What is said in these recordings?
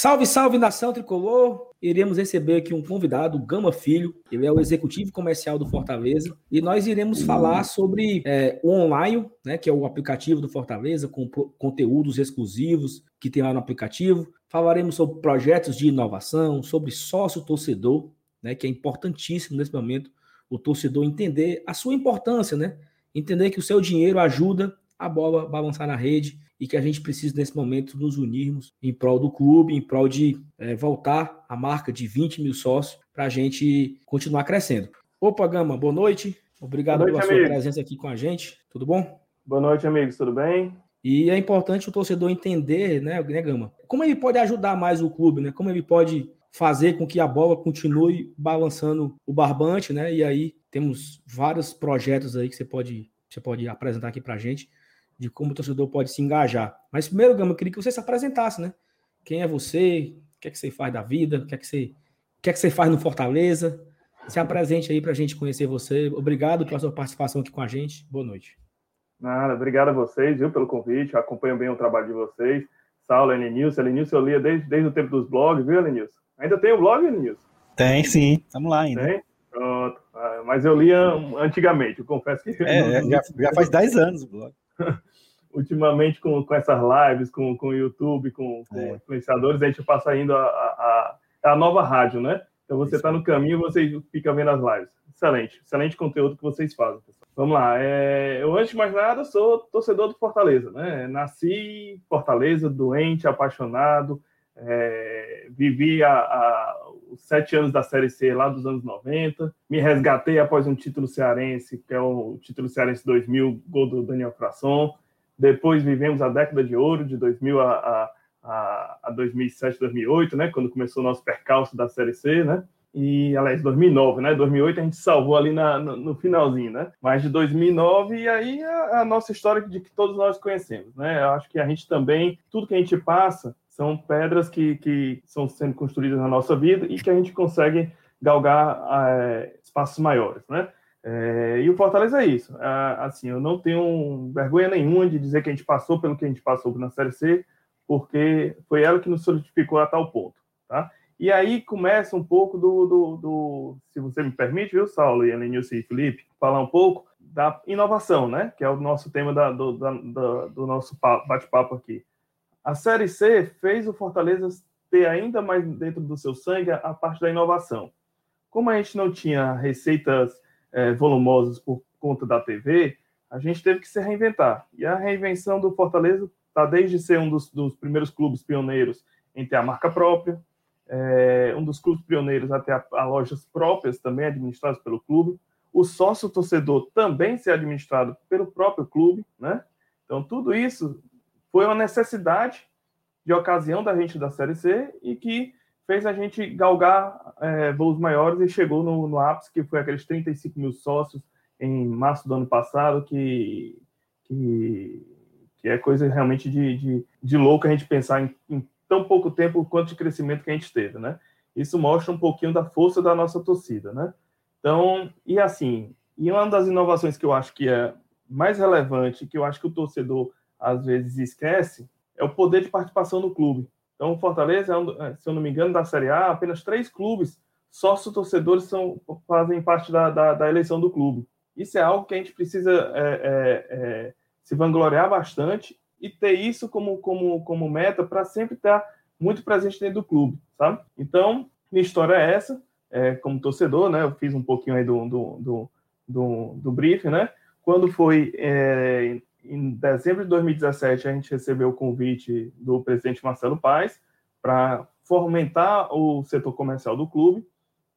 Salve, salve nação tricolor! Iremos receber aqui um convidado, Gama Filho. Ele é o executivo comercial do Fortaleza e nós iremos falar sobre é, o online, né, que é o aplicativo do Fortaleza, com conteúdos exclusivos que tem lá no aplicativo. Falaremos sobre projetos de inovação, sobre sócio torcedor, né, que é importantíssimo nesse momento o torcedor entender a sua importância, né? Entender que o seu dinheiro ajuda a bola balançar na rede e que a gente precisa, nesse momento, nos unirmos em prol do clube, em prol de é, voltar a marca de 20 mil sócios para a gente continuar crescendo. Opa, Gama, boa noite. Obrigado boa noite, pela amigo. sua presença aqui com a gente. Tudo bom? Boa noite, amigos. Tudo bem? E é importante o torcedor entender, né, né, Gama? Como ele pode ajudar mais o clube, né? Como ele pode fazer com que a bola continue balançando o barbante, né? E aí temos vários projetos aí que você pode, você pode apresentar aqui para a gente de como o torcedor pode se engajar. Mas primeiro, Gama, eu queria que você se apresentasse, né? Quem é você? O que é que você faz da vida? O que é que você, o que é que você faz no Fortaleza? Se apresente aí para a gente conhecer você. Obrigado pela sua participação aqui com a gente. Boa noite. Nada, obrigado a vocês, viu, pelo convite. Eu acompanho bem o trabalho de vocês. Saulo, Elenilson. Elenilson eu lia desde, desde o tempo dos blogs, viu, Elenilson? Ainda tem o blog, Elenilson? Tem, sim. Estamos lá ainda. Tem? Pronto. Ah, mas eu lia antigamente, eu confesso que... É, já, já faz 10 anos o blog. ultimamente com, com essas lives, com, com o YouTube, com, com é. influenciadores, a gente passa indo a, a, a, nova rádio, né? Então você está no caminho, você fica vendo as lives. Excelente, excelente conteúdo que vocês fazem. Pessoal. Vamos lá. É, eu, antes de mais nada, sou torcedor do Fortaleza, né? Nasci Fortaleza, doente, apaixonado, é, vivi a, a, os sete anos da Série C lá dos anos 90, me resgatei após um título cearense, que é o título cearense 2000, gol do Daniel Frasson. Depois vivemos a década de ouro, de 2000 a, a, a 2007, 2008, né? Quando começou o nosso percalço da Série C, né? E, aliás, 2009, né? 2008 a gente salvou ali na, no, no, finalzinho, né? Mas de 2009 e aí a, a, nossa história de que todos nós conhecemos, né? Eu acho que a gente também, tudo que a gente passa são pedras que, que são sendo construídas na nossa vida e que a gente consegue galgar é, espaços maiores, né? É, e o Fortaleza é isso. É, assim, eu não tenho vergonha nenhuma de dizer que a gente passou pelo que a gente passou na Série C, porque foi ela que nos solidificou a tal ponto, tá? E aí começa um pouco do, do, do se você me permite, viu, Saulo, e Elenilson e Felipe, falar um pouco da inovação, né? Que é o nosso tema da, do, da, do nosso bate-papo aqui. A Série C fez o Fortaleza ter ainda mais dentro do seu sangue a parte da inovação. Como a gente não tinha receitas é, volumosas por conta da TV, a gente teve que se reinventar. E a reinvenção do Fortaleza está desde ser um dos, dos, primeiros clubes pioneiros em ter a marca própria, é, um dos clubes pioneiros até a, a, lojas próprias também administradas pelo clube, o sócio torcedor também ser administrado pelo próprio clube, né? Então tudo isso foi uma necessidade de ocasião da gente da Série C e que fez a gente galgar é, voos maiores e chegou no, no ápice, que foi aqueles 35 mil sócios em março do ano passado, que, que, que é coisa realmente de, de, de louco a gente pensar em, em, tão pouco tempo quanto de crescimento que a gente teve, né? Isso mostra um pouquinho da força da nossa torcida, né? Então, e assim, e uma das inovações que eu acho que é mais relevante, que eu acho que o torcedor às vezes esquece, é o poder de participação no clube. Então, o Fortaleza, é é, se eu não me engano, da Série A, apenas três clubes sócios torcedores são, fazem parte da, da, da, eleição do clube. Isso é algo que a gente precisa é, é, é, se vangloriar bastante e ter isso como, como, como meta para sempre estar muito presente dentro do clube, sabe? Então, minha história é essa, como torcedor, né? Eu fiz um pouquinho aí do, do, do, do, do briefing, né? Quando foi em dezembro de 2017, a gente recebeu o convite do presidente Marcelo Paes para fomentar o setor comercial do clube.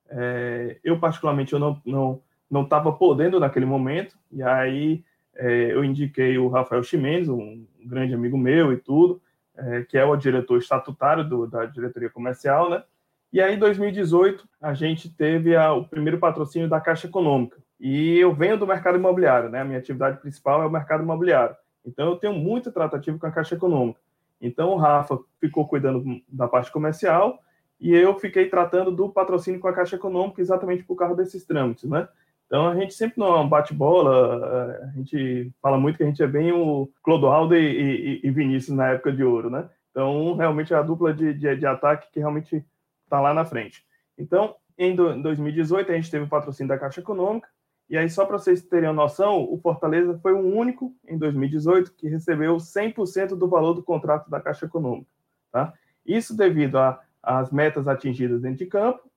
É, eu, particularmente, eu não não não estava podendo naquele momento, e aí é, eu indiquei o Rafael Ximenes, um grande amigo meu e tudo, é, que é o diretor estatutário do, da diretoria comercial, né? E aí, em 2018, a gente teve a, o primeiro patrocínio da Caixa Econômica. E eu venho do mercado imobiliário, né? A minha atividade principal é o mercado imobiliário. Então eu tenho muito tratativo com a Caixa Econômica. Então o Rafa ficou cuidando da parte comercial e eu fiquei tratando do patrocínio com a Caixa Econômica exatamente por causa desses trâmites, né? Então a gente sempre não bate-bola, a gente fala muito que a gente é bem o Clodoaldo e, e, e Vinícius na época de ouro, né? Então, realmente é a dupla de, de, de ataque que realmente está lá na frente. Então, em 2018, a gente teve o patrocínio da Caixa Econômica, e aí, só para vocês terem noção, o Fortaleza foi o único em 2018 que recebeu 100% do valor do contrato da Caixa Econômica. Tá? Isso devido às metas atingidas dentro de campo,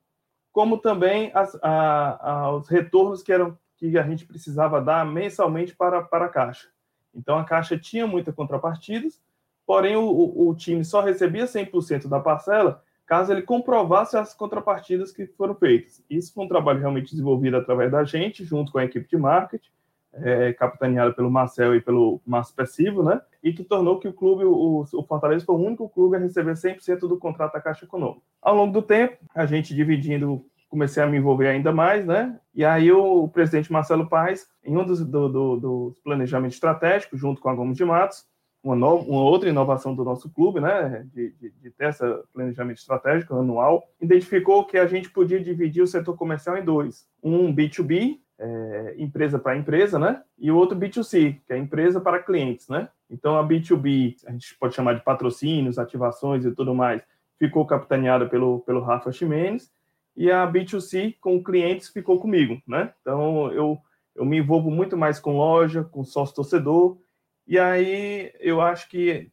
como também as, a, aos retornos que, eram, que a gente precisava dar mensalmente para, para a Caixa. Então, a Caixa tinha muitas contrapartidas, porém, o, o, o time só recebia 100% da parcela caso ele comprovasse as contrapartidas que foram feitas. Isso foi um trabalho realmente desenvolvido através da gente, junto com a equipe de marketing, é, capitaneada pelo Marcel e pelo Márcio Pessivo, né? E que tornou que o clube, o, o Fortaleza, foi o único clube a receber 100% do contrato da Caixa Econômica. Ao longo do tempo, a gente dividindo, comecei a me envolver ainda mais, né? E aí o, presidente Marcelo Paes, em um dos do, do, do planejamentos estratégicos, junto com a Gomes de Matos, uma, uma outra inovação do nosso clube, né, de, de, de ter esse planejamento estratégico anual, identificou que a gente podia dividir o setor comercial em dois: um B2B, é, empresa para empresa, né, e o outro B2C, que é empresa para clientes, né. Então a B2B, a gente pode chamar de patrocínios, ativações e tudo mais, ficou capitaneada pelo, pelo Rafa Ximenes, e a B2C com clientes ficou comigo, né. Então eu, eu me envolvo muito mais com loja, com sócio torcedor, e aí eu acho que,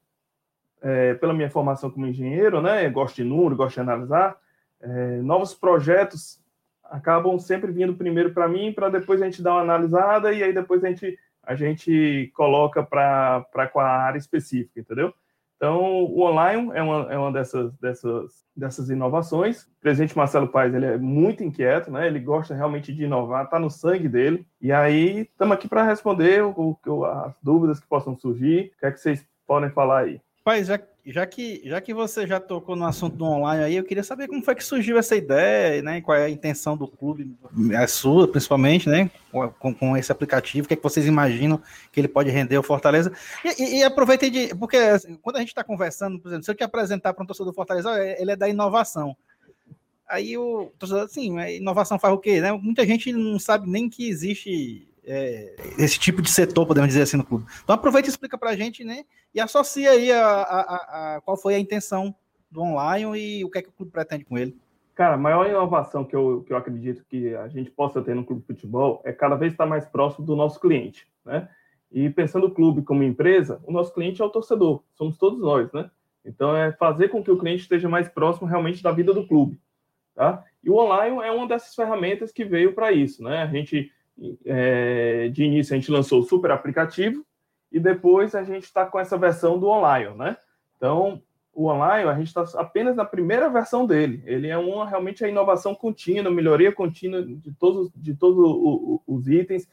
é, pela minha formação como engenheiro, né, gosto de número, gosto de analisar, é, novos projetos acabam sempre vindo primeiro para mim, para depois a gente dar uma analisada e aí depois a gente, a gente coloca para a área específica, entendeu? Então, o online é uma, é uma dessas, dessas, dessas inovações. O presidente Marcelo Paes ele é muito inquieto, né? ele gosta realmente de inovar, está no sangue dele. E aí, estamos aqui para responder o, o, as dúvidas que possam surgir. O que é que vocês podem falar aí? Paz, já, já, que, já que você já tocou no assunto do online aí, eu queria saber como foi que surgiu essa ideia, né? Qual é a intenção do clube, a sua, principalmente, né? Com, com esse aplicativo, o que, é que vocês imaginam que ele pode render o Fortaleza? E, e, e aproveitei de. Porque assim, quando a gente está conversando, por exemplo, se eu te apresentar para um torcedor do Fortaleza, ele é da inovação. Aí o torcedor, assim, inovação faz o quê? Né? Muita gente não sabe nem que existe é, esse tipo de setor, podemos dizer assim, no clube. Então aproveita e explica para a gente, né? E associa aí a, a, a, qual foi a intenção do online e o que é que o clube pretende com ele. Cara, a maior inovação que eu, que eu acredito que a gente possa ter no clube de futebol é cada vez estar mais próximo do nosso cliente, né? E pensando o clube como empresa, o nosso cliente é o torcedor, somos todos nós, né? Então é fazer com que o cliente esteja mais próximo realmente da vida do clube, tá? E o online é uma dessas ferramentas que veio para isso, né? A gente é, de início a gente lançou o super aplicativo e depois a gente está com essa versão do online, né? Então, o online a gente está apenas na primeira versão dele. Ele é uma realmente a inovação contínua, melhoria contínua de todos, de todos os itens.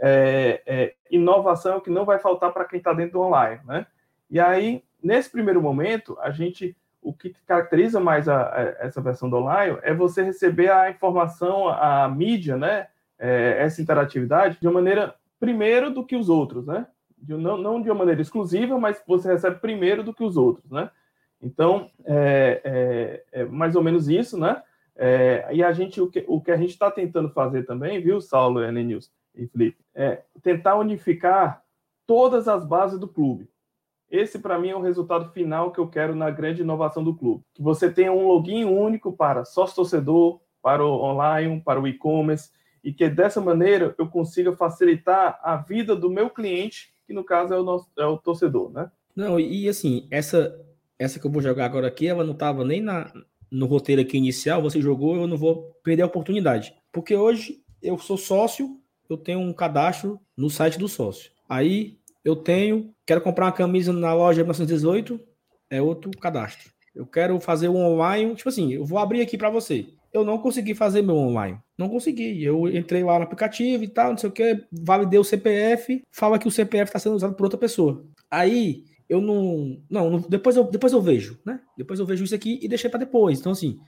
É, é, inovação é que não vai faltar para quem está dentro do online, né? E aí, nesse primeiro momento, a gente o que caracteriza mais a, a, essa versão do online é você receber a informação, a mídia, né? É, essa interatividade de uma maneira primeiro do que os outros, né? De, não, não de uma maneira exclusiva, mas você recebe primeiro do que os outros, né? Então, é, é, é mais ou menos isso, né? É, e a gente, o que, o que a gente está tentando fazer também, viu, Saulo, News e Felipe, é tentar unificar todas as bases do clube. Esse, para mim, é o resultado final que eu quero na grande inovação do clube. Que você tenha um login único para sócio-torcedor, para o online, para o e-commerce, e que dessa maneira eu consiga facilitar a vida do meu cliente, que no caso é o, nosso, é o torcedor, né? Não, e assim, essa, essa que eu vou jogar agora aqui, ela não estava nem na, no roteiro aqui inicial, você jogou, eu não vou perder a oportunidade. Porque hoje eu sou sócio, eu tenho um cadastro no site do sócio. Aí eu tenho, quero comprar uma camisa na loja 1918, é outro cadastro. Eu quero fazer um online, tipo assim, eu vou abrir aqui para você eu não consegui fazer meu online. Não consegui. Eu entrei lá no aplicativo e tal, não sei o que, validei o CPF, fala que o CPF está sendo usado por outra pessoa. Aí eu não. Não, depois, eu, depois eu vejo, né? Depois eu vejo isso aqui e deixei para depois. Então, assim,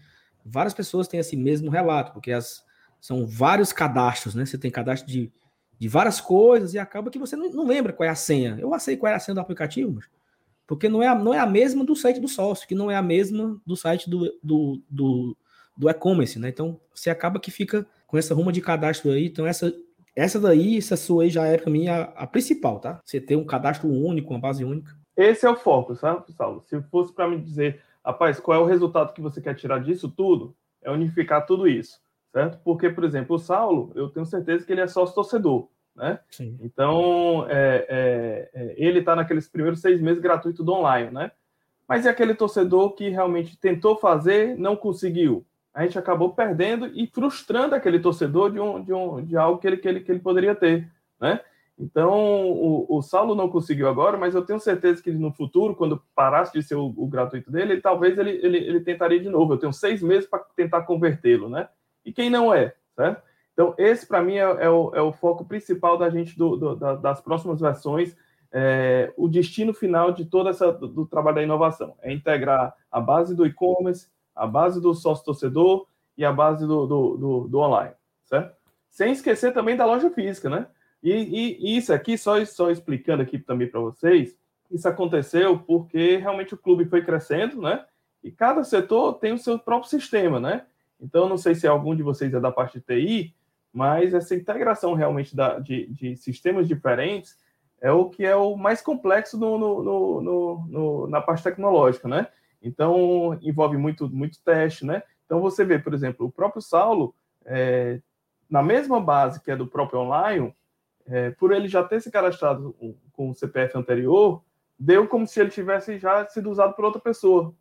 várias pessoas têm esse mesmo relato, porque as, são vários cadastros, né? Você tem cadastro de, de várias coisas e acaba que você não, não lembra qual é a senha. Eu sei qual é a senha do aplicativo, mas porque não é, a, não é a mesma do site do sócio, que não é a mesma do site do, do, do do e-commerce, né? Então você acaba que fica com essa ruma de cadastro aí. Então essa essa daí, essa sua aí já é para mim a, a, principal, tá? Você ter um cadastro único, uma base única. esse é o foco, sabe, Saulo? Se fosse para me dizer, rapaz, qual é o resultado que você quer tirar disso tudo, é unificar tudo isso, certo? Porque, por exemplo, o Saulo, eu tenho certeza que ele é sócio torcedor, né? Sim. Então, é, é, é, ele está naqueles primeiros seis meses gratuito do online, né? Mas é aquele torcedor que realmente tentou fazer, não conseguiu. A gente acabou perdendo e frustrando aquele torcedor de, um, de, um, de algo que ele, que, ele, que ele poderia ter, né? Então, o, o Saulo não conseguiu agora, mas eu tenho certeza que no futuro, quando parasse de ser o, o gratuito dele, ele, talvez ele, ele, ele tentaria de novo. Eu tenho seis meses para tentar convertê-lo, né? E quem não é? Então, esse para mim é, é, o, é, o, foco principal da gente do, do, da, das próximas versões, é, o destino final de todo essa do, trabalho da inovação. É integrar a base do e-commerce, a base do sócio torcedor e a base do, do, do, online, certo? Sem esquecer também da loja física, né? E, e, e isso aqui, só, só explicando aqui também para vocês, isso aconteceu porque realmente o clube foi crescendo, né? E cada setor tem o seu próprio sistema, né? Então, não sei se algum de vocês é da parte de TI, mas essa integração realmente da, de, de sistemas diferentes é o que é o mais complexo no, no, no, no, na parte tecnológica, né? Então, envolve muito, muito teste, né? Então, você vê, por exemplo, o próprio Saulo, é, na mesma base que é do próprio online, é, por ele já ter se cadastrado com o CPF anterior, deu como se ele tivesse já sido usado por outra pessoa.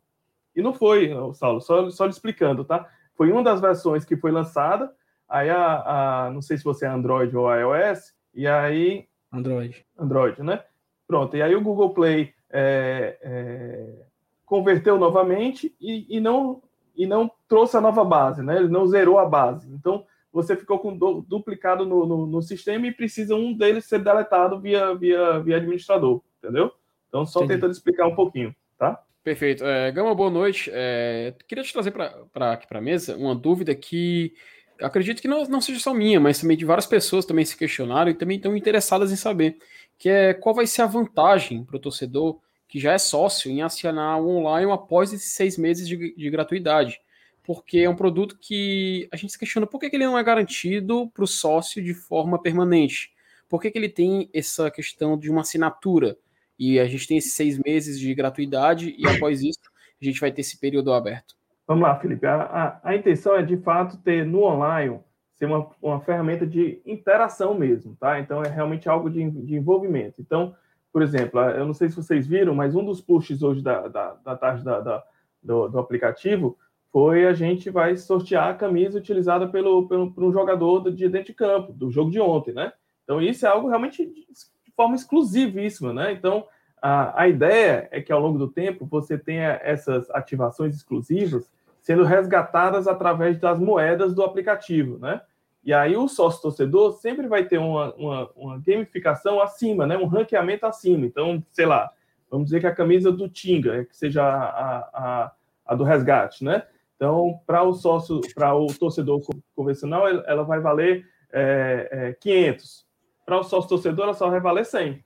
E não foi, Saulo, só, só lhe explicando, tá? Foi uma das versões que foi lançada, aí a, a, não sei se você é Android ou iOS, e aí... Android. Android, né? Pronto, e aí o Google Play é, é, converteu novamente e, e, não, e não trouxe a nova base, né? Ele não zerou a base. Então, você ficou com do, duplicado no, no, no, sistema e precisa um deles ser deletado via, via, via administrador, entendeu? Então, só Entendi. tentando explicar um pouquinho, tá? Perfeito. É, Gama, boa noite. É, queria te trazer para aqui para a mesa uma dúvida que acredito que não, não seja só minha, mas também de várias pessoas também se questionaram e também estão interessadas em saber, que é qual vai ser a vantagem para o torcedor que já é sócio em acionar o online após esses seis meses de, de gratuidade porque é um produto que a gente se questiona por que, que ele não é garantido para o sócio de forma permanente. Por que, que ele tem essa questão de uma assinatura? E a gente tem esses seis meses de gratuidade e após isso a gente vai ter esse período aberto. Vamos lá, Felipe. A, a, a intenção é de fato ter no online ser uma, uma ferramenta de interação mesmo, tá? Então é realmente algo de, de envolvimento. Então, por exemplo, eu não sei se vocês viram, mas um dos pushes hoje da, da, da tarde da, da do, do aplicativo foi a gente vai sortear a camisa utilizada pelo, pelo por um jogador de dentro de campo, do jogo de ontem, né? Então, isso é algo realmente de, de forma exclusivíssima, né? Então, a, a ideia é que ao longo do tempo você tenha essas ativações exclusivas sendo resgatadas através das moedas do aplicativo, né? E aí o sócio torcedor sempre vai ter uma, uma, uma gamificação acima, né? Um ranqueamento acima. Então, sei lá, vamos dizer que a camisa do Tinga, que seja a, a, a do resgate, né? Então, para o sócio, para o torcedor convencional, ela vai valer é, é, 500. Para o sócio torcedor, ela só vai valer 100.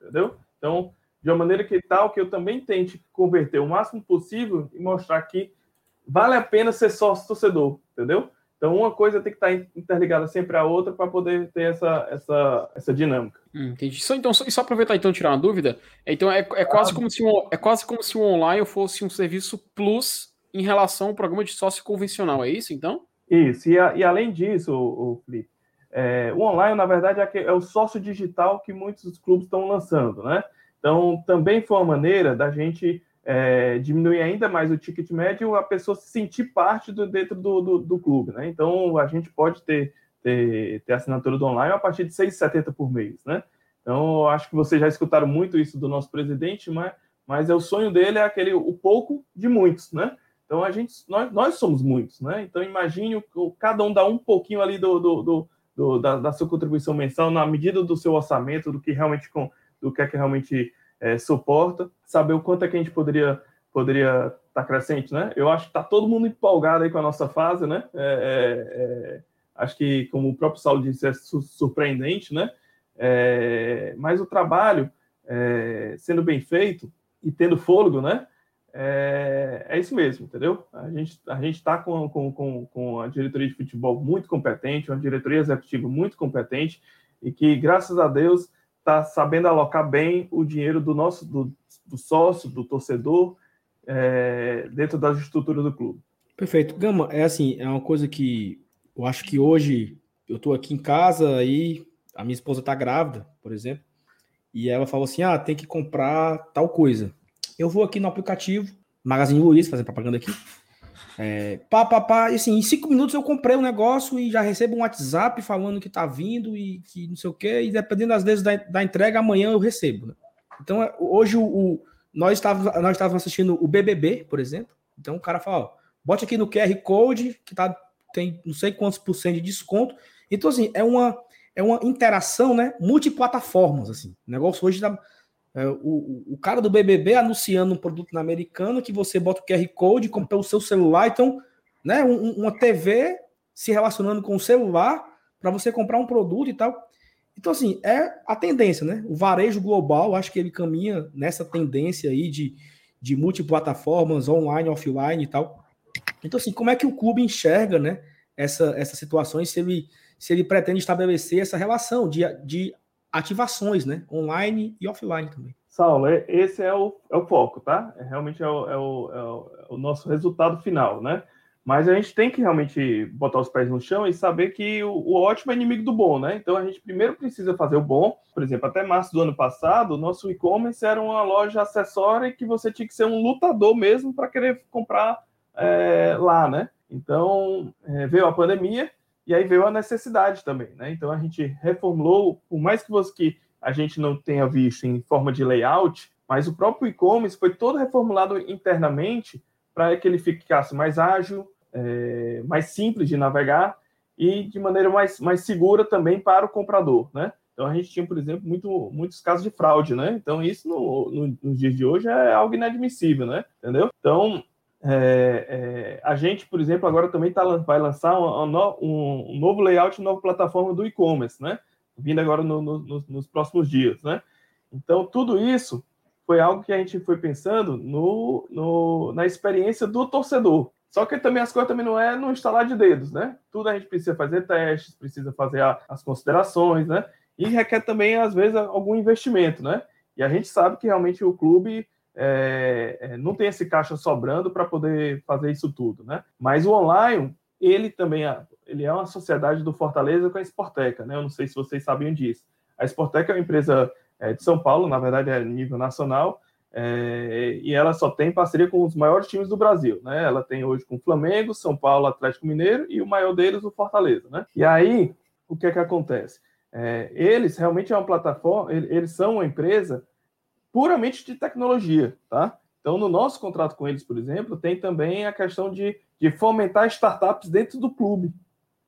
Entendeu? Então, de uma maneira que tal que eu também tente converter o máximo possível e mostrar que vale a pena ser sócio torcedor, entendeu? Então, uma coisa tem que estar interligada sempre à outra para poder ter essa, essa, essa dinâmica. Hum, entendi. Só, então, só, só aproveitar então tirar uma dúvida. Então, é, é, quase como se um, é quase como se o online fosse um serviço plus em relação ao programa de sócio convencional, é isso então? Isso, e, a, e além disso, o, o Felipe, é, o online, na verdade, é, é, o sócio digital que muitos clubes estão lançando, né? Então, também foi uma maneira da gente é, diminuir ainda mais o ticket médio, a pessoa se sentir parte do, dentro do, do, do, clube, né? Então, a gente pode ter, ter, ter assinatura do online a partir de 6,70 por mês, né? Então, acho que vocês já escutaram muito isso do nosso presidente, mas, mas é o sonho dele é aquele o pouco de muitos, né? Então a gente, nós, nós somos muitos, né? Então imagine o, cada um dá um pouquinho ali do, do, do da, da, sua contribuição mensal na medida do seu orçamento, do que realmente com, do que é que realmente é, suporta, saber o quanto é que a gente poderia poderia estar tá crescente, né? Eu acho que está todo mundo empolgado aí com a nossa fase, né? É, é, é acho que, como o próprio Saulo disse, é su surpreendente, né? É, mas o trabalho sendo bem feito e tendo fôlego, né? é, é isso mesmo, entendeu? A gente a está com, com, com, com a diretoria de futebol muito competente, uma diretoria executiva muito competente e que, graças a Deus, está sabendo alocar bem o dinheiro do nosso do, do sócio, do torcedor, é, dentro das estruturas do clube. Perfeito. Gama, é assim, é uma coisa que eu acho que hoje eu estou aqui em casa aí, a minha esposa está grávida, por exemplo, e ela falou assim: ah, tem que comprar tal coisa. Eu vou aqui no aplicativo, Magazine Luiz, fazer propaganda aqui. É, pá, pá, pá, e assim, em cinco minutos eu comprei um negócio e já recebo um WhatsApp falando que tá vindo e que não sei o quê, e dependendo das vezes da, da entrega, amanhã eu recebo. Né? Então, é, hoje o, o, nós estávamos nós estávamos assistindo o BBB, por exemplo. Então o cara fala, ó, bote aqui no QR Code, que tá, tem não sei quantos por cento de desconto. Então, assim, é uma, é uma interação, né? Multiplataformas, assim. O negócio hoje tá, é, o, o cara do BBB anunciando um produto na americana que você bota o QR Code, compra o seu celular, então, né, um, uma TV se relacionando com o celular para você comprar um produto e tal. Então, assim, é a tendência, né? O varejo global, acho que ele caminha nessa tendência aí de, de multiplataformas, online, offline e tal. Então, assim, como é que o clube enxerga, né, essa, essas situações, se ele, se ele pretende estabelecer essa relação de, de ativações, né? Online e offline também. Saulo, é, esse é o, é o foco, tá? É, realmente é o, é, o, é, o, é o nosso resultado final, né? Mas a gente tem que realmente botar os pés no chão e saber que o, o, ótimo é inimigo do bom, né? Então a gente primeiro precisa fazer o bom. Por exemplo, até março do ano passado, o nosso e-commerce era uma loja acessória que você tinha que ser um lutador mesmo para querer comprar é, lá, né? Então veio a pandemia e aí veio a necessidade também, né? Então a gente reformulou, por mais que, você, que a gente não tenha visto em forma de layout, mas o próprio e-commerce foi todo reformulado internamente para que ele ficasse mais ágil, é, mais simples de navegar e de maneira mais, mais segura também para o comprador, né? Então a gente tinha, por exemplo, muito, muitos casos de fraude, né? Então isso no, no, nos dias de hoje é algo inadmissível, né? Entendeu? Então é, é, a gente, por exemplo, agora também tá, vai lançar um, um, um novo layout, uma nova plataforma do e-commerce, né? Vindo agora no, no, nos próximos dias, né? Então, tudo isso foi algo que a gente foi pensando no, no, na experiência do torcedor. Só que também as coisas também não é no instalar de dedos, né? Tudo a gente precisa fazer testes, precisa fazer a, as considerações, né? E requer também, às vezes, algum investimento, né? E a gente sabe que realmente o clube é, é, não tem esse caixa sobrando para poder fazer isso tudo, né? Mas o online, ele também é, ele é uma sociedade do Fortaleza com a Sporteca, né? Eu não sei se vocês sabiam disso. A Sporteca é uma empresa é, de São Paulo, na verdade é nível nacional, é, e ela só tem parceria com os maiores times do Brasil, né? Ela tem hoje com Flamengo, São Paulo, Atlético Mineiro e o maior deles, o Fortaleza, né? E aí, o que é que acontece? É, eles realmente é uma plataforma, eles são uma empresa puramente de tecnologia, tá? Então, no nosso contrato com eles, por exemplo, tem também a questão de, de fomentar startups dentro do clube,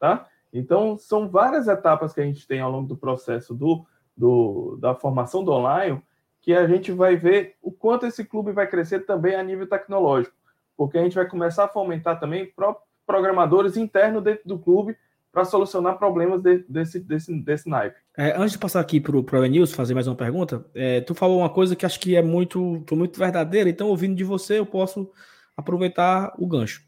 tá? Então, são várias etapas que a gente tem ao longo do processo do, do, da formação do online que a gente vai ver o quanto esse clube vai crescer também a nível tecnológico, porque a gente vai começar a fomentar também programadores internos dentro do clube para solucionar problemas de, desse, desse, desse naipe. É, antes de passar aqui para o Enils fazer mais uma pergunta, é, tu falou uma coisa que acho que é muito, muito verdadeira, então ouvindo de você eu posso aproveitar o gancho.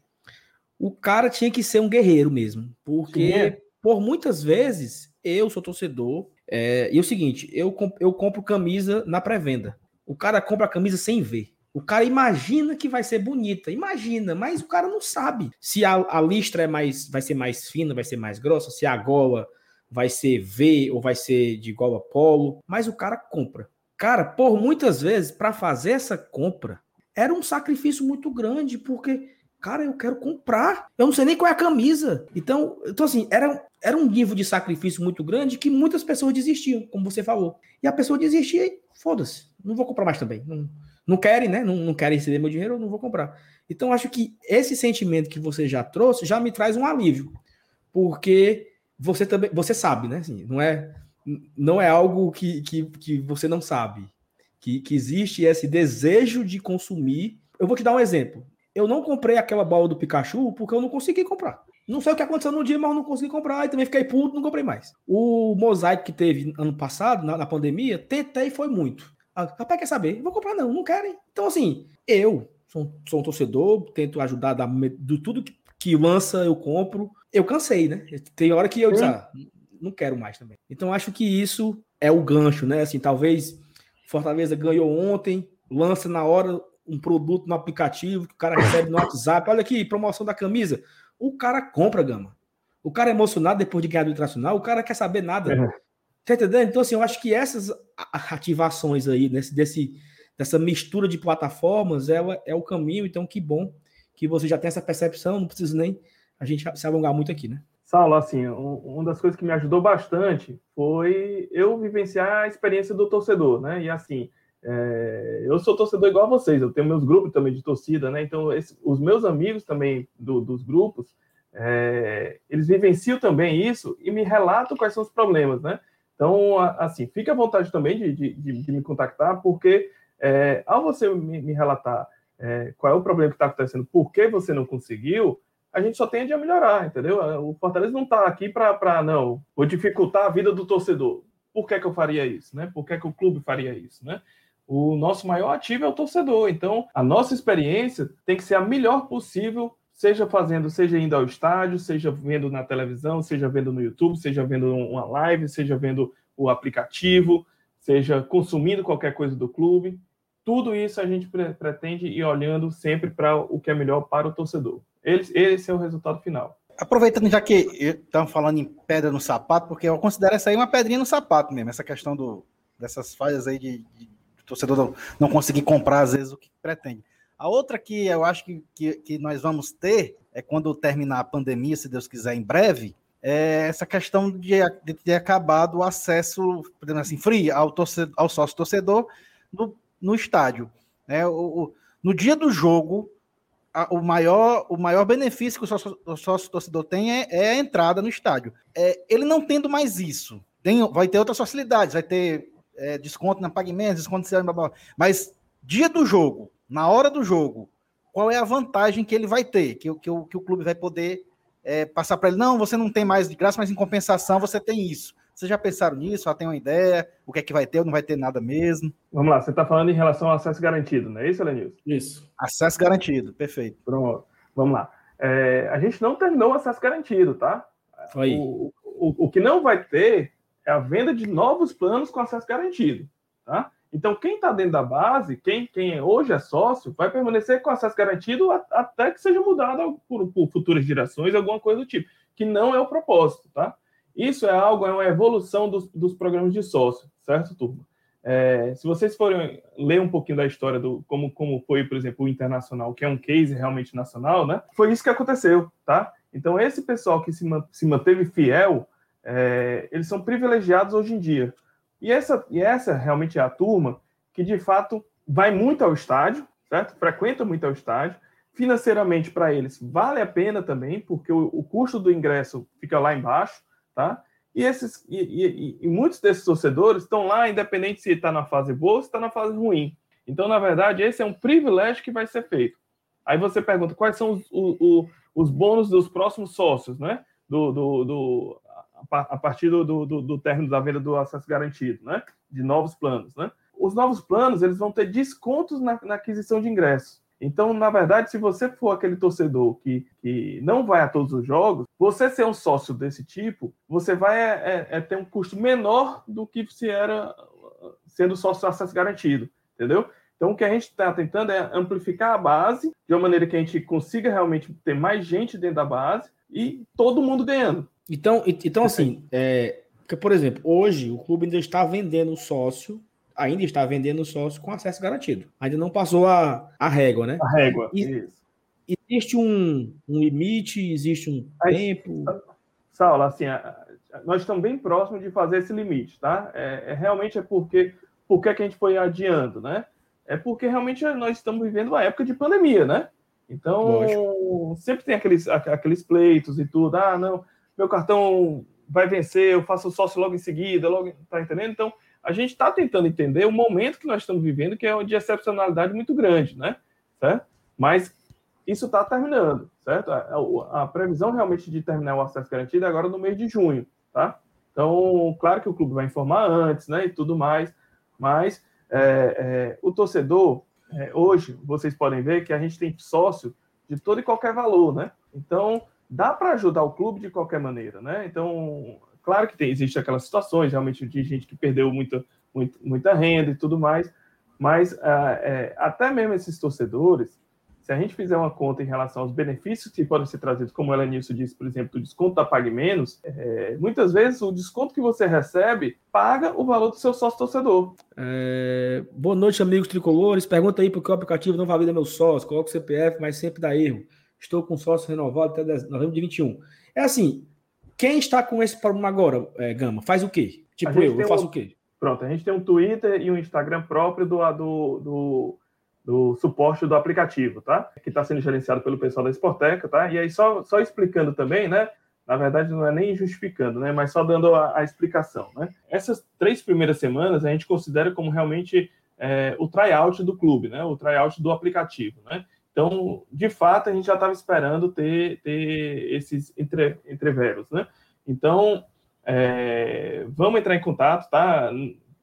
O cara tinha que ser um guerreiro mesmo, porque Sim. por muitas vezes eu sou torcedor, é, e é o seguinte, eu, eu compro camisa na pré-venda. O cara compra a camisa sem ver. O cara imagina que vai ser bonita, imagina, mas o cara não sabe se a, a listra é mais, vai ser mais fina, vai ser mais grossa, se a gola vai ser V ou vai ser de igual a polo, mas o cara compra. Cara, por muitas vezes, para fazer essa compra, era um sacrifício muito grande, porque, cara, eu quero comprar. Eu não sei nem qual é a camisa. Então, então assim, era, era um nível de sacrifício muito grande que muitas pessoas desistiam, como você falou. E a pessoa desistia e foda-se, não vou comprar mais também. Não, não querem, né? Não, não querem receber meu dinheiro, eu não vou comprar. Então, acho que esse sentimento que você já trouxe já me traz um alívio. Porque você também, você sabe, né? Assim, não é não é algo que, que, que você não sabe. Que, que existe esse desejo de consumir. Eu vou te dar um exemplo. Eu não comprei aquela bola do Pikachu porque eu não consegui comprar. Não sei o que aconteceu no dia, mas eu não consegui comprar. E também fiquei puto, não comprei mais. O mosaico que teve ano passado, na, na pandemia, tentei foi muito. Ah, rapaz, quer saber? Vou comprar, não, não querem. Então, assim, eu sou, sou um torcedor, tento ajudar da, do tudo que, que lança, eu compro eu cansei, né? Tem hora que eu disse, ah, não quero mais também. Então acho que isso é o gancho, né? Assim, talvez Fortaleza ganhou ontem, lança na hora um produto no aplicativo que o cara recebe no WhatsApp. Olha aqui, promoção da camisa. O cara compra, Gama. O cara é emocionado depois de ganhar do Internacional, o cara quer saber nada. É. Tá entendendo? Então, assim, eu acho que essas ativações aí, desse, dessa mistura de plataformas, ela é o caminho. Então, que bom que você já tem essa percepção, não precisa nem a gente se alongar muito aqui, né? Saulo, assim, uma das coisas que me ajudou bastante foi eu vivenciar a experiência do torcedor, né? E assim, é, eu sou torcedor igual a vocês, eu tenho meus grupos também de torcida, né? Então, esse, os meus amigos também do, dos grupos, é, eles vivenciam também isso e me relatam quais são os problemas, né? Então, assim, fique à vontade também de, de, de me contactar, porque é, ao você me, me relatar é, qual é o problema que está acontecendo, por que você não conseguiu, a gente só tende a melhorar, entendeu? O Fortaleza não está aqui para, não, vou dificultar a vida do torcedor. Por que, que eu faria isso, né? Por que, que o clube faria isso, né? O nosso maior ativo é o torcedor. Então, a nossa experiência tem que ser a melhor possível, seja fazendo, seja indo ao estádio, seja vendo na televisão, seja vendo no YouTube, seja vendo uma live, seja vendo o aplicativo, seja consumindo qualquer coisa do clube. Tudo isso a gente pretende ir olhando sempre para o que é melhor para o torcedor. Esse é o resultado final. Aproveitando já que estamos falando em pedra no sapato, porque eu considero essa aí uma pedrinha no sapato mesmo, essa questão do, dessas falhas aí de, de, de torcedor não, não, conseguir comprar às vezes o que pretende. A outra que eu acho que, que, que nós vamos ter é quando terminar a pandemia, se Deus quiser, em breve, é essa questão de, de ter acabado o acesso, podemos assim, free ao, torcedor, ao sócio torcedor no, no estádio. É, o, o, no dia do jogo, a, o, maior, o maior benefício que o sócio, o sócio torcedor tem é, é, a entrada no estádio. É, ele não tendo mais isso, tem, vai ter outras facilidades, vai ter é, desconto na pagamentos, desconto blá, blá, blá. mas dia do jogo, na hora do jogo, qual é a vantagem que ele vai ter, que, que, que, que o clube vai poder é, passar para ele? Não, você não tem mais de graça, mas em compensação você tem isso. Vocês já pensaram nisso? Já tem uma ideia? O que é que vai ter ou não vai ter nada mesmo? Vamos lá, você está falando em relação ao acesso garantido, não é isso, Lenilson? Isso. Acesso garantido, perfeito. Pronto, vamos lá. É, a gente não terminou o acesso garantido, tá? Aí. O, o, o que não vai ter é a venda de novos planos com acesso garantido, tá? Então, quem está dentro da base, quem, quem hoje é sócio, vai permanecer com acesso garantido até que seja mudado por, por futuras gerações, alguma coisa do tipo, que não é o propósito, tá? Isso é algo, é uma evolução dos, dos programas de sócio, certo, turma? É, se vocês forem ler um pouquinho da história do como, como foi, por exemplo, o Internacional, que é um case realmente nacional, né? Foi isso que aconteceu, tá? Então, esse pessoal que se, se manteve fiel, é, eles são privilegiados hoje em dia. E essa, e essa realmente é a turma que, de fato, vai muito ao estádio, certo? Frequenta muito ao estádio. Financeiramente, para eles, vale a pena também, porque o, o custo do ingresso fica lá embaixo. Tá? E, esses, e, e, e muitos desses torcedores estão lá, independente se está na fase boa ou se está na fase ruim. Então, na verdade, esse é um privilégio que vai ser feito. Aí você pergunta quais são os, os, os bônus dos próximos sócios, né? Do, do, do a partir do, do, do término da venda do acesso garantido, né? De novos planos, né? Os novos planos eles vão ter descontos na, na aquisição de ingressos. Então, na verdade, se você for aquele torcedor que, que não vai a todos os jogos, você ser um sócio desse tipo, você vai é, é, é ter um custo menor do que se era sendo sócio acesso garantido, entendeu? Então, o que a gente está tentando é amplificar a base de uma maneira que a gente consiga realmente ter mais gente dentro da base e todo mundo ganhando. Então, então assim, é, porque, por exemplo, hoje o clube ainda está vendendo sócio ainda está vendendo sócio com acesso garantido. Ainda não passou a, a régua, né? A régua, e, isso. Existe um, um limite, existe um tempo. Saulo, assim, nós estamos bem próximos de fazer esse limite, tá? É, é realmente é porque, porque que a gente foi adiando, né? É porque realmente nós estamos vivendo uma época de pandemia, né? Então, Lógico. sempre tem aqueles, aqueles pleitos e tudo. Ah, não, meu cartão vai vencer, eu faço sócio logo em seguida, logo, tá entendendo? Então, a gente está tentando entender o momento que nós estamos vivendo, que é de excepcionalidade muito grande, né? Certo? Mas isso está terminando, certo? A, a, previsão realmente de terminar o acesso garantido é agora no mês de junho, tá? Então, claro que o clube vai informar antes, né, e tudo mais, mas é, é, o torcedor, é, hoje, vocês podem ver que a gente tem sócio de todo e qualquer valor, né? Então, dá para ajudar o clube de qualquer maneira, né? Então, Claro que tem, existe aquelas situações realmente de gente que perdeu muita, muita, muita renda e tudo mais, mas uh, é, até mesmo esses torcedores, se a gente fizer uma conta em relação aos benefícios que podem ser trazidos, como ela nisso disse, por exemplo, o desconto da Pague Menos, é, muitas vezes o desconto que você recebe paga o valor do seu sócio torcedor. É, boa noite, amigos tricolores. Pergunta aí por que o aplicativo não valida meu sócio. Coloca o CPF, mas sempre dá erro. Estou com sócio renovado até novembro de 21. É assim, quem está com esse problema agora, é, Gama, faz o quê? Tipo eu, eu faço um... o quê? Pronto, a gente tem um Twitter e um Instagram próprio do, do, do do suporte do aplicativo, tá? Que está sendo gerenciado pelo pessoal da Sporteca, tá? E aí, só, só explicando também, né? Na verdade, não é nem justificando, né? Mas só dando a, a explicação, né? Essas três primeiras semanas a gente considera como realmente é, o tryout do clube, né? O tryout do aplicativo, né? Então, de fato, a gente já estava esperando ter, ter esses entre, entreveros, né? Então, é, vamos entrar em contato, tá?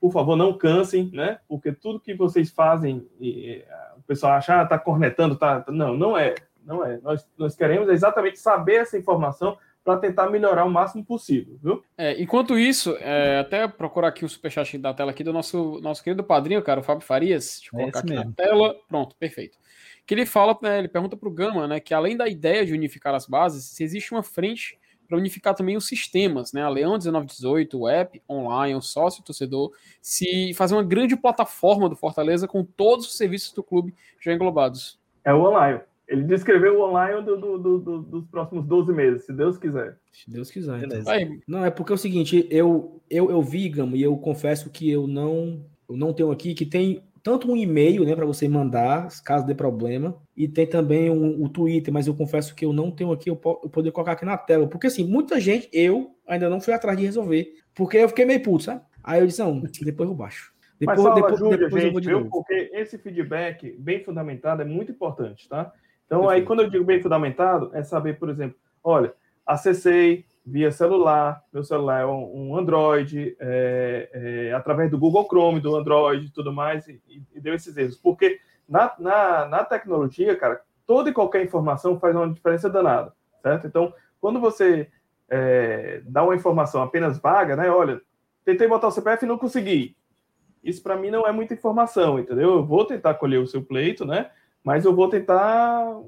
Por favor, não cansem, né? Porque tudo que vocês fazem, e, o pessoal acha, ah, tá cornetando, tá. Não, não é. Não é. Nós, nós queremos exatamente saber essa informação para tentar melhorar o máximo possível, viu? É, enquanto isso, é, até procurar aqui o superchat da tela aqui do nosso, nosso querido padrinho, cara, o Fábio Farias. Deixa eu é colocar aqui mesmo. na tela. Pronto, perfeito. Que ele fala, né, ele pergunta para o Gama, né, que além da ideia de unificar as bases, se existe uma frente para unificar também os sistemas, né? A Leão 1918, o app online, o sócio torcedor, se fazer uma grande plataforma do Fortaleza com todos os serviços do clube já englobados. É o online. Ele descreveu o online do, do, do, dos próximos 12 meses, se Deus quiser. Se Deus quiser. Então. Não, é porque é o seguinte, eu, eu, eu vi, Gamo, e eu confesso que eu não, eu não tenho aqui, que tem tanto um e-mail, né, para você mandar, caso dê problema, e tem também um, o Twitter, mas eu confesso que eu não tenho aqui, eu, eu poder colocar aqui na tela, porque assim, muita gente, eu ainda não fui atrás de resolver, porque eu fiquei meio puto, sabe? Aí eu disse, não, depois eu baixo. Depois, mas depois, depois gente, eu vou de viu? Porque esse feedback bem fundamentado é muito importante, tá? Então, Perfeito. aí, quando eu digo bem fundamentado, é saber, por exemplo, olha, acessei, via celular, meu celular é um, Android, é, é, através do Google Chrome, do Android e tudo mais, e, e, deu esses erros. Porque na, na, na, tecnologia, cara, toda e qualquer informação faz uma diferença danada, certo? Então, quando você é, dá uma informação apenas vaga, né? Olha, tentei botar o CPF e não consegui. Isso para mim não é muita informação, entendeu? Eu vou tentar colher o seu pleito, né? Mas eu vou tentar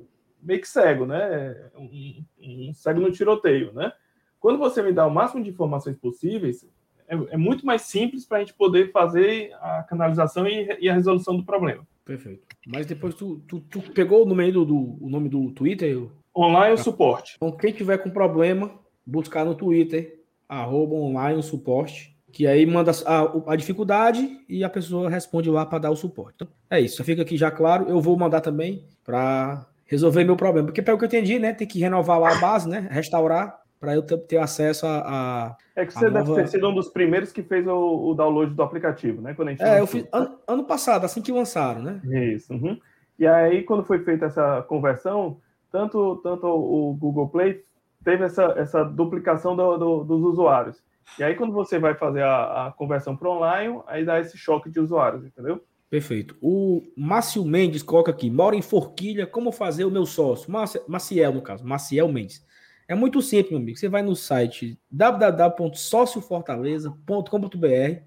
meio que cego, né? Um, um cego no tiroteio, né? Quando você me dá o máximo de informações possíveis, é, é muito mais simples para a gente poder fazer a canalização e, e, a resolução do problema. Perfeito. Mas depois tu, tu, tu pegou o nome do, do, o nome do Twitter? Online ah. suporte. Então, quem tiver com problema, buscar no Twitter, arroba online suporte, que aí manda a, a dificuldade e a pessoa responde lá para dar o suporte. Então, é isso. Fica aqui já claro. Eu vou mandar também para resolver meu problema. Porque, pelo que eu entendi, né, tem que renovar lá a base, né, restaurar para eu ter, acesso a, a, É que você deve nova... ter sido um dos primeiros que fez o, o download do aplicativo, né? Quando a gente é, eu fiz ano, ano, passado, assim que lançaram, né? Isso. Uhum. E aí, quando foi feita essa conversão, tanto, tanto o Google Play teve essa, essa duplicação do, do, dos usuários. E aí, quando você vai fazer a, a conversão para online, aí dá esse choque de usuários, entendeu? Perfeito. O Márcio Mendes coloca aqui: mora em Forquilha, como fazer o meu sócio? Maciel, no caso, Maciel Mendes. É muito simples, meu amigo. Você vai no site www.sociofortaleza.com.br,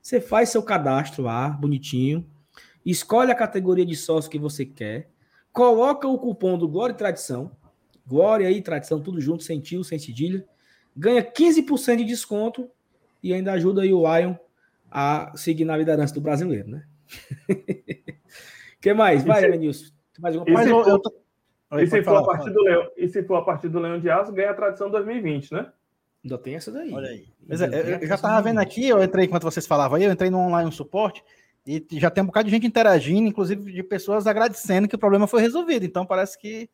você faz seu cadastro lá, bonitinho, escolhe a categoria de sócio que você quer, coloca o cupom do Glória e Tradição, Glória e Tradição, tudo junto, sem tio, sem cedilha, ganha 15% de desconto e ainda ajuda aí o Lion a seguir na liderança do brasileiro, né? que mais? Vai, Lenilson. Mais uma coisa? Eu, e, se for a partir do Leão, e se for a partir do Leão de Aço, ganha a tradição 2020, né? Ainda tem essa daí. Olha aí. Mas é, eu, eu já estava vendo aqui, eu entrei enquanto vocês falavam aí, eu entrei no online suporte e já tem um bocado de gente interagindo, inclusive de pessoas agradecendo que o problema foi resolvido. Então parece que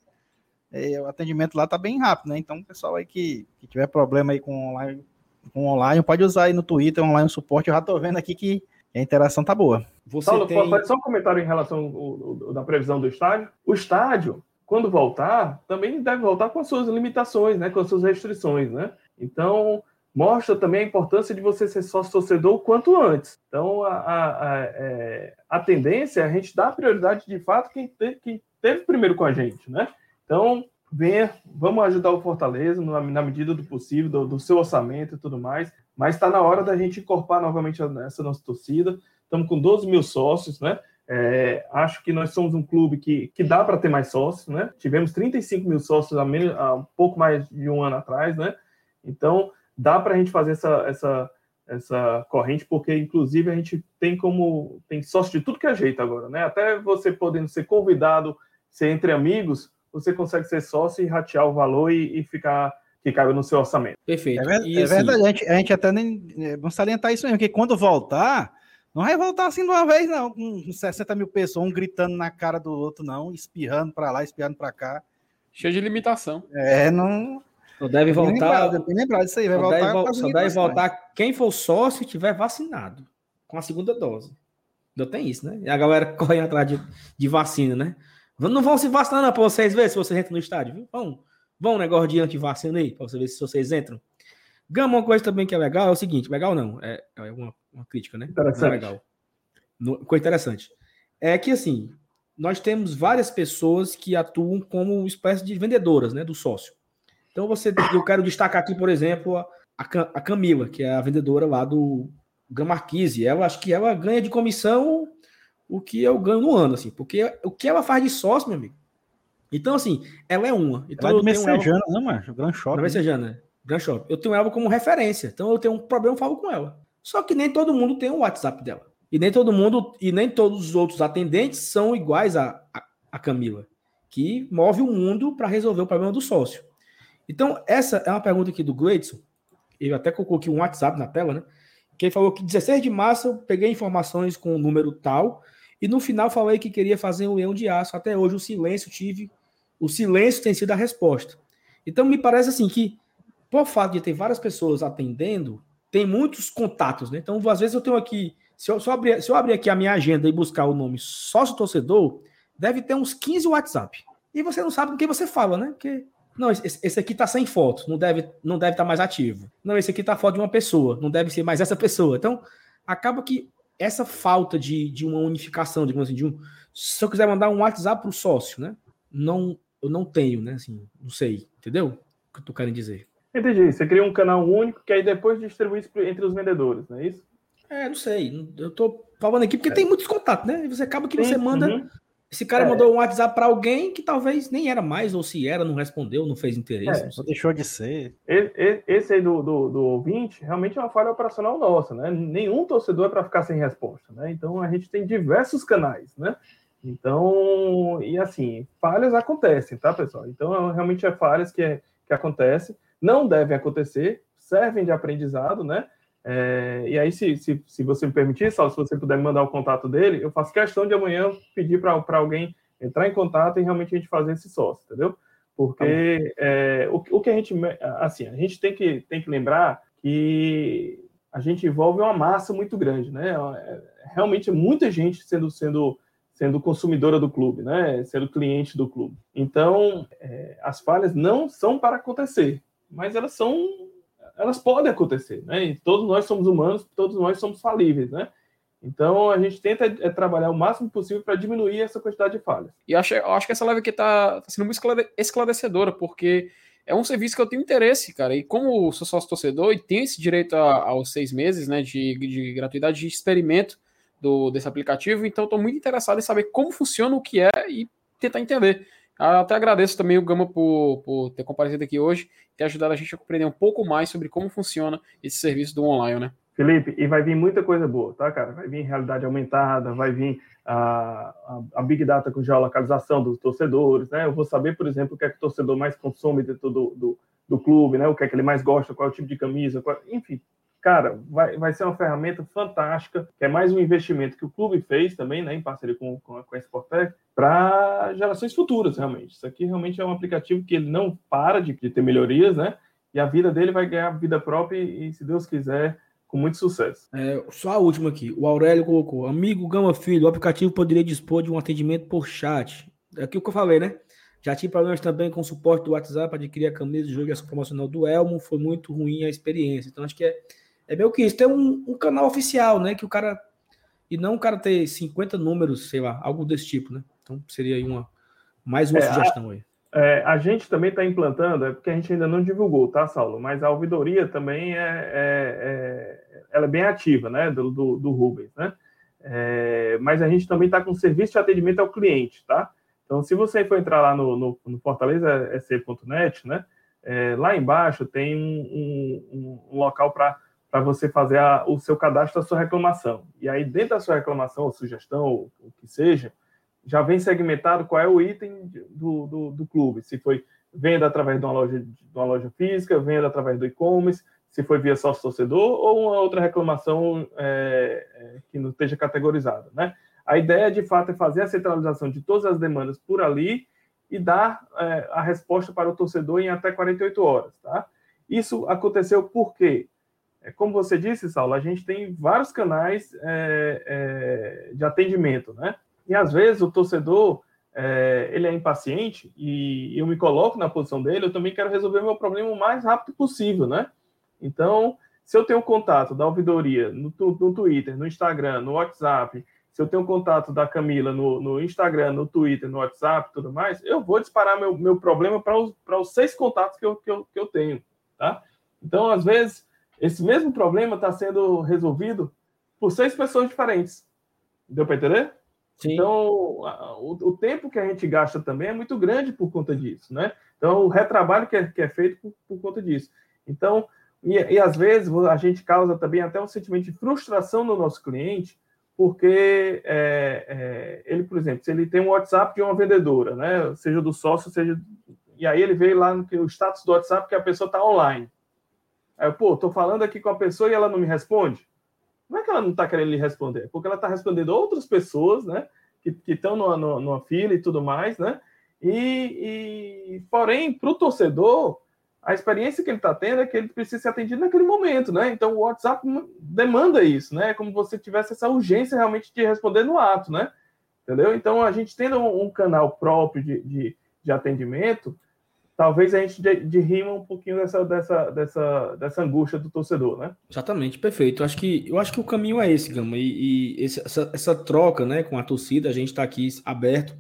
é, o atendimento lá está bem rápido, né? Então, o pessoal aí que, que tiver problema aí com online, com online, pode usar aí no Twitter, online suporte. Eu já estou vendo aqui que a interação tá boa. Você Paulo, tem... só um comentário em relação ao, ao, da previsão do estádio? O estádio, quando voltar, também deve voltar com as suas limitações, né, com as suas restrições, né? Então, mostra também a importância de você ser sócio torcedor o quanto antes. Então, a, a, a, é, a tendência é a gente dar prioridade de fato quem, te, quem teve primeiro com a gente, né? Então, venha, vamos ajudar o Fortaleza na, na medida do possível, do, do, seu orçamento e tudo mais, mas está na hora da gente incorporar novamente essa nossa torcida. Estamos com 12 mil sócios, né? É, acho que nós somos um clube que, que dá para ter mais sócios, né? Tivemos 35 mil sócios há, menos, há um pouco mais de um ano atrás, né? Então, dá para a gente fazer essa, essa, essa corrente, porque inclusive a gente tem como tem sócio de tudo que é jeito agora, né? Até você podendo ser convidado, ser entre amigos, você consegue ser sócio e ratear o valor e, e ficar que caiba no seu orçamento. Perfeito. É, e, é assim, verdade, a gente, a gente até nem é, vamos salientar isso mesmo, porque quando voltar, não vai voltar assim de uma vez, não, com 60 mil pessoas, um gritando na cara do outro, não, espirrando para lá, espirrando para cá. Cheio de limitação. É, não. Só deve voltar. Lembrar, lembrar disso aí, vai só voltar. Deve, só deve voltar quem for sócio e tiver vacinado com a segunda dose. Não tem isso, né? E a galera corre atrás de, de vacina, né? Não vão se vacinar para vocês verem se vocês entram no estádio. Viu? Vão, vão um negócio de antivacina aí, para você ver se vocês entram. Gama, uma coisa também que é legal é o seguinte: legal não, é, é uma, uma crítica, né? Interessante. Não é legal. No, coisa interessante. É que assim, nós temos várias pessoas que atuam como espécie de vendedoras, né? Do sócio. Então você, eu quero destacar aqui, por exemplo, a, a Camila, que é a vendedora lá do Gamarquise. Ela acho que ela ganha de comissão o que eu ganho no ano, assim, porque o que ela faz de sócio, meu amigo. Então, assim, ela é uma. Então, ela é Messejana, ela... não, mas Gran Shop. Messejana, né? Shop. Eu tenho ela como referência. Então, eu tenho um problema, eu falo com ela. Só que nem todo mundo tem o um WhatsApp dela. E nem todo mundo, e nem todos os outros atendentes são iguais a, a, a Camila, que move o mundo para resolver o problema do sócio. Então, essa é uma pergunta aqui do Gleidson. Eu até coloquei um WhatsApp na tela, né? Que ele falou que 16 de março eu peguei informações com o número tal e no final falei que queria fazer um leão de aço. Até hoje o silêncio tive, o silêncio tem sido a resposta. Então me parece assim que por fato de ter várias pessoas atendendo, tem muitos contatos, né? Então às vezes eu tenho aqui, se eu, se eu, abrir, se eu abrir aqui a minha agenda e buscar o nome sócio torcedor, deve ter uns 15 WhatsApp. E você não sabe com quem você fala, né? Porque não, esse, esse aqui tá sem foto, não deve não deve estar tá mais ativo. Não, esse aqui tá foto de uma pessoa, não deve ser mais essa pessoa. Então, acaba que essa falta de, de uma unificação, digamos assim, de um. Se eu quiser mandar um WhatsApp para o sócio, né? Não, eu não tenho, né? Assim, não sei, entendeu? O que eu tô querendo dizer. Entendi. Você cria um canal único que aí depois distribui entre os vendedores, não é isso? É, não sei. Eu tô falando aqui porque é. tem muitos contatos, né? E você acaba que Sim, você manda. Uhum. Esse cara é. mandou um WhatsApp para alguém que talvez nem era mais, ou se era, não respondeu, não fez interesse. É, não deixou de ser. Esse aí do, do, do, ouvinte realmente é uma falha operacional nossa, né? Nenhum torcedor é para ficar sem resposta, né? Então a gente tem diversos canais, né? Então, e assim, falhas acontecem, tá, pessoal? Então, realmente é falhas que, é, que acontecem, não devem acontecer, servem de aprendizado, né? É, e aí, se, se, se você me permitir, Sal, se você puder me mandar o contato dele, eu faço questão de amanhã pedir para alguém entrar em contato e realmente a gente fazer esse sócio, entendeu? Porque é, o, o que a gente, assim, a gente tem que, tem que lembrar que a gente envolve uma massa muito grande, né? É, realmente muita gente sendo, sendo, sendo consumidora do clube, né? Sendo cliente do clube. Então, é, as falhas não são para acontecer, mas elas são elas podem acontecer, né? E todos nós somos humanos, todos nós somos falíveis, né? Então a gente tenta é, trabalhar o máximo possível para diminuir essa quantidade de falhas. E acho, acho que essa live aqui está tá sendo muito esclarecedora, porque é um serviço que eu tenho interesse, cara. E como sou sócio torcedor e tenho esse direito a, aos seis meses né, de, de gratuidade de experimento do, desse aplicativo, então estou muito interessado em saber como funciona, o que é e tentar entender. Eu até agradeço também o Gama por, por ter comparecido aqui hoje e ter ajudado a gente a compreender um pouco mais sobre como funciona esse serviço do online, né? Felipe, e vai vir muita coisa boa, tá, cara? Vai vir realidade aumentada, vai vir a, a, a, Big Data com geolocalização dos torcedores, né? Eu vou saber, por exemplo, o que é que o torcedor mais consome dentro do, do, do clube, né? O que é que ele mais gosta, qual é o tipo de camisa, qual... enfim, cara, vai, vai ser uma ferramenta fantástica, que é mais um investimento que o clube fez também, né, em parceria com, com a, com a Sportec, para gerações futuras, realmente. Isso aqui realmente é um aplicativo que ele não para de, de ter melhorias, né, e a vida dele vai ganhar vida própria e, se Deus quiser, com muito sucesso. É, só a última aqui. O Aurélio colocou: Amigo Gama Filho, o aplicativo poderia dispor de um atendimento por chat. É aquilo que eu falei, né? Já tive problemas também com o suporte do WhatsApp adquirir a camisa de jogo e a promocional do Elmo. Foi muito ruim a experiência. Então, acho que é é meio que isso. Tem um, um, canal oficial, né? Que o cara. E não o cara ter 50 números, sei lá, algo desse tipo, né? Então seria aí uma. Mais uma é, sugestão aí. É, a gente também está implantando, é porque a gente ainda não divulgou, tá, Saulo? Mas a ouvidoria também é, é, é ela é bem ativa, né, do, do, do Rubens, né? É, mas a gente também está com serviço de atendimento ao cliente, tá? Então, se você for entrar lá no, no, no fortaleza.sc.net, né, é, lá embaixo tem um, um, um local para você fazer a, o seu cadastro da sua reclamação. E aí, dentro da sua reclamação, ou sugestão, ou o que seja, já vem segmentado qual é o item do, do, do clube. Se foi venda através de uma loja, de uma loja física, venda através do e-commerce, se foi via sócio torcedor ou uma outra reclamação é, é, que não esteja categorizada, né? A ideia, de fato, é fazer a centralização de todas as demandas por ali e dar é, a resposta para o torcedor em até 48 horas, tá? Isso aconteceu por quê? É, como você disse, Saulo, a gente tem vários canais é, é, de atendimento, né? E às vezes o torcedor é, ele é impaciente e eu me coloco na posição dele, eu também quero resolver meu problema o mais rápido possível, né? Então, se eu tenho contato da ouvidoria no, no Twitter, no Instagram, no WhatsApp, se eu tenho contato da Camila no, no Instagram, no Twitter, no WhatsApp tudo mais, eu vou disparar meu, meu problema para os, os seis contatos que eu, que, eu, que eu tenho, tá? Então, às vezes, esse mesmo problema está sendo resolvido por seis pessoas diferentes. Deu para entender? Sim. Então, o, o, tempo que a gente gasta também é muito grande por conta disso, né? Então, o retrabalho que é, que é feito por, por conta disso. Então, e, e às vezes a gente causa também até um sentimento de frustração no nosso cliente, porque é, é, ele, por exemplo, se ele tem um WhatsApp de uma vendedora, né, seja do sócio, seja. E aí ele vê lá no o status do WhatsApp que a pessoa está online. Aí eu, pô, estou falando aqui com a pessoa e ela não me responde. Não é que ela não está querendo lhe responder, é porque ela está respondendo outras pessoas, né, que estão numa, numa, numa, fila e tudo mais, né, e, e porém, para o torcedor, a experiência que ele está tendo é que ele precisa ser atendido naquele momento, né? Então o WhatsApp demanda isso, né? É como se tivesse essa urgência realmente de responder no ato, né? Entendeu? Então a gente tendo um, canal próprio de, de, de, atendimento, talvez a gente de, de rima um pouquinho dessa, dessa, dessa, dessa angústia do torcedor, né? Exatamente, perfeito. Eu acho que, eu acho que o caminho é esse, Gama, e, e esse, essa, essa troca né, com a torcida, a gente está aqui aberto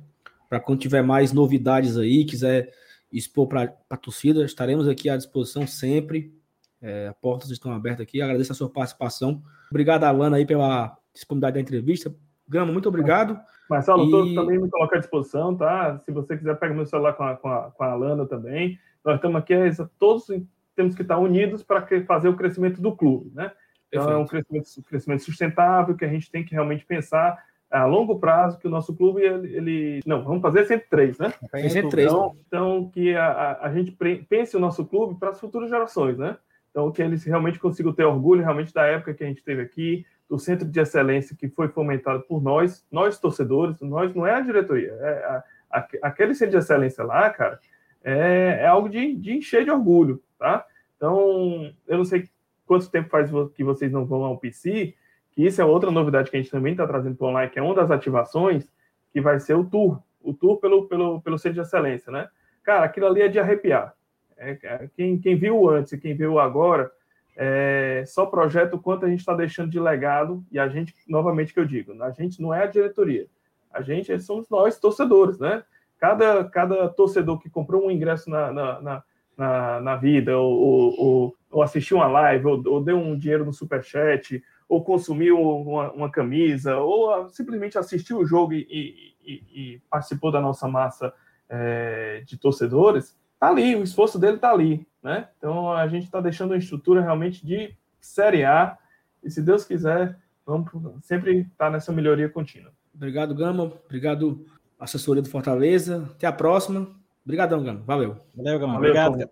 para quando tiver mais novidades aí, quiser expor para a torcida. Estaremos aqui à disposição sempre. É, portas estão abertas aqui. Agradeço a sua participação. Obrigado, Alana, aí, pela disponibilidade da entrevista. Grama, muito obrigado. Marcelo, e... também me coloca à disposição, tá? Se você quiser, pega meu celular com a, com a, com a Alana também. Nós estamos aqui, é todos temos que estar unidos para fazer o crescimento do clube, né? Então, Perfeito. é um crescimento, um crescimento sustentável que a gente tem que realmente pensar a longo prazo que o nosso clube ele, ele... não vamos fazer 103 né 103 então, então que a, a, a, gente pense o nosso clube para as futuras gerações né então que eles realmente consigam ter orgulho realmente da época que a gente teve aqui do centro de excelência que foi fomentado por nós nós torcedores nós não é a diretoria é a, aquele centro de excelência lá cara é, é algo de, de encher de orgulho tá então eu não sei quanto tempo faz que vocês não vão ao PC que isso é outra novidade que a gente também está trazendo para o online, que é uma das ativações, que vai ser o tour, o tour pelo, pelo, pelo Centro de Excelência, né? Cara, aquilo ali é de arrepiar. É, é quem, quem viu antes e quem viu agora, é, só projeta o quanto a gente está deixando de legado, e a gente, novamente que eu digo, a gente não é a diretoria, a gente somos nós, torcedores, né? Cada, cada torcedor que comprou um ingresso na, na, na, na, vida, ou, ou, ou, assistiu uma live, ou, ou deu um dinheiro no superchat, ou consumiu uma, uma camisa, ou simplesmente assistiu o jogo e, e, e participou da nossa massa é, de torcedores, tá ali, o esforço dele tá ali, né? Então a gente está deixando uma estrutura realmente de Série A, e se Deus quiser, vamos sempre estar tá nessa melhoria contínua. Obrigado, Gama. Obrigado, assessoria do Fortaleza. Até a próxima. Obrigadão, Gama. Valeu. Valeu, Gama. Obrigado.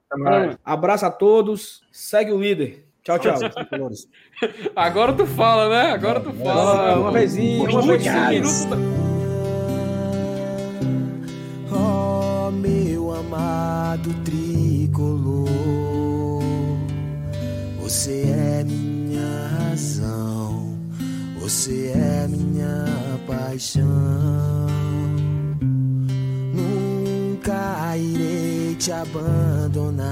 Abraço a todos. Segue o líder. Tchau, tchau. Agora tu fala, né? Agora tu fala. uma vezinha, uma vezinha. Oh, meu amado tricolor, você é minha razão, você é minha paixão. Nunca irei te abandonar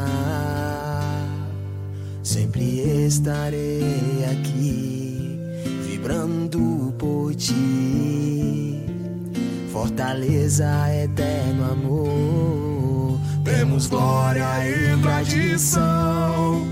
Sempre estarei aqui, vibrando por ti. Fortaleza, eterno amor. Temos glória e tradição.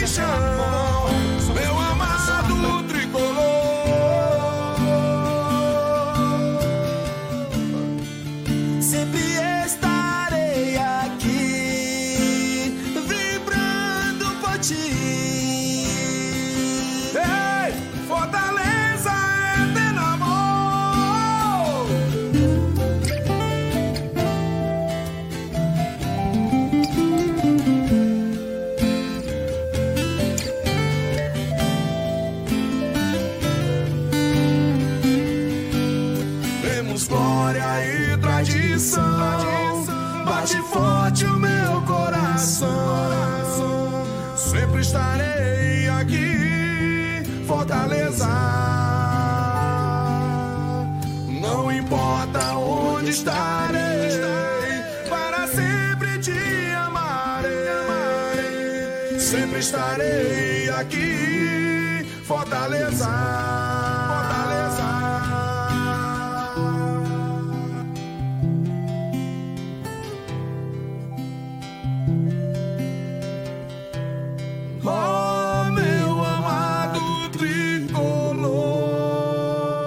Minha